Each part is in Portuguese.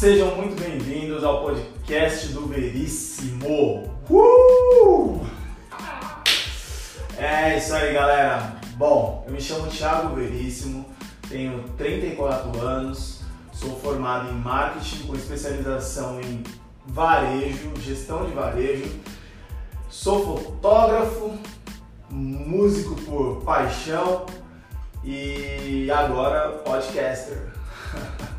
Sejam muito bem-vindos ao podcast do Veríssimo. Uh! É isso aí, galera. Bom, eu me chamo Thiago Veríssimo, tenho 34 anos, sou formado em marketing com especialização em varejo, gestão de varejo. Sou fotógrafo, músico por paixão e agora podcaster.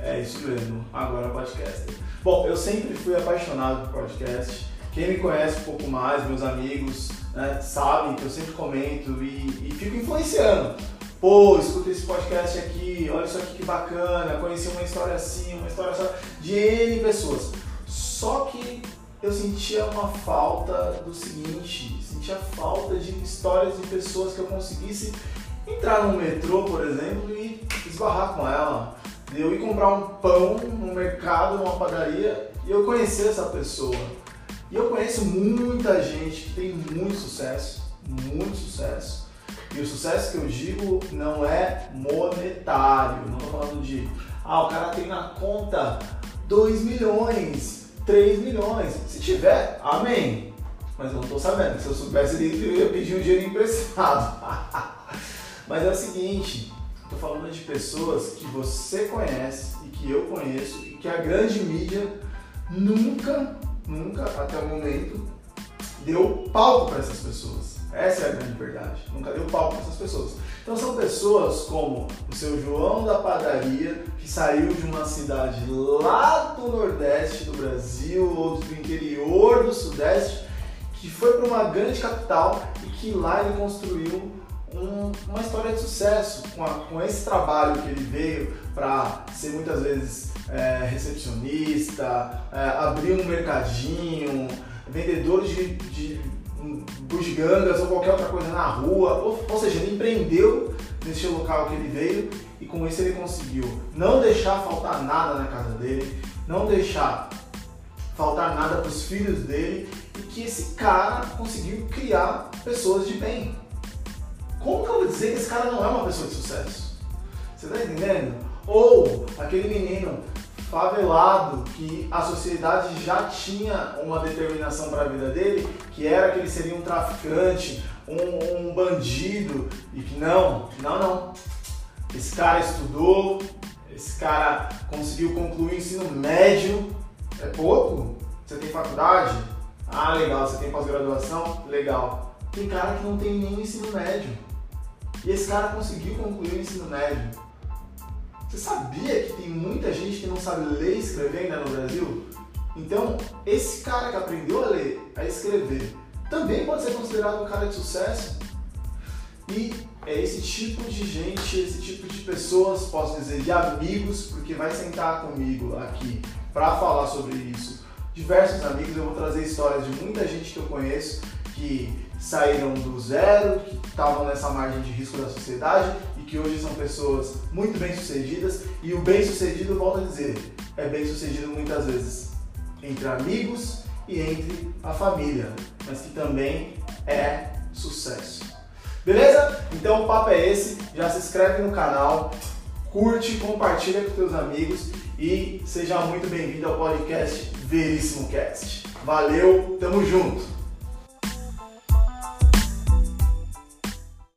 é isso mesmo, agora podcaster. Bom, eu sempre fui apaixonado por podcast. Quem me conhece um pouco mais, meus amigos, né, sabem que eu sempre comento e, e fico influenciando. Pô, escuta esse podcast aqui, olha isso aqui que bacana, conheci uma história assim, uma história assim, de N pessoas. Só que eu sentia uma falta do seguinte, sentia falta de histórias de pessoas que eu conseguisse entrar no metrô, por exemplo, e esbarrar com ela. Eu ir comprar um pão no mercado, numa padaria, e eu conhecer essa pessoa. E eu conheço muita gente que tem muito sucesso, muito sucesso. E o sucesso que eu digo não é monetário, não estou falando de, ah, o cara tem na conta 2 milhões, 3 milhões. Se tiver, amém. Mas eu não estou sabendo. Se eu soubesse, eu ia pedir um dinheiro emprestado. Mas é o seguinte, estou falando de pessoas que você conhece e que eu conheço e que a grande mídia nunca nunca, até o momento, deu palco para essas pessoas. Essa é a grande verdade. Nunca deu palco para essas pessoas. Então são pessoas como o seu João da padaria, que saiu de uma cidade lá do Nordeste do Brasil ou do interior do Sudeste, que foi para uma grande capital e que lá ele construiu história de sucesso com, a, com esse trabalho que ele veio para ser muitas vezes é, recepcionista, é, abrir um mercadinho, vendedor de, de bugigangas ou qualquer outra coisa na rua, ou, ou seja, ele empreendeu nesse local que ele veio e com isso ele conseguiu não deixar faltar nada na casa dele, não deixar faltar nada para os filhos dele e que esse cara conseguiu criar pessoas de bem. Dizer que esse cara não é uma pessoa de sucesso? Você está entendendo? Ou aquele menino favelado que a sociedade já tinha uma determinação para a vida dele, que era que ele seria um traficante, um, um bandido, e que não, não, não. Esse cara estudou, esse cara conseguiu concluir o ensino médio, é pouco? Você tem faculdade? Ah, legal. Você tem pós-graduação? Legal. Tem cara que não tem nem ensino médio. E esse cara conseguiu concluir o ensino médio. Você sabia que tem muita gente que não sabe ler e escrever ainda no Brasil? Então, esse cara que aprendeu a ler, a escrever, também pode ser considerado um cara de sucesso. E é esse tipo de gente, esse tipo de pessoas, posso dizer, de amigos, porque vai sentar comigo aqui para falar sobre isso. Diversos amigos, eu vou trazer histórias de muita gente que eu conheço que saíram do zero, que estavam nessa margem de risco da sociedade que hoje são pessoas muito bem sucedidas e o bem sucedido, volto a dizer, é bem sucedido muitas vezes entre amigos e entre a família, mas que também é sucesso. Beleza? Então o papo é esse, já se inscreve no canal, curte, compartilha com seus amigos e seja muito bem-vindo ao podcast Veríssimo Cast. Valeu, tamo junto!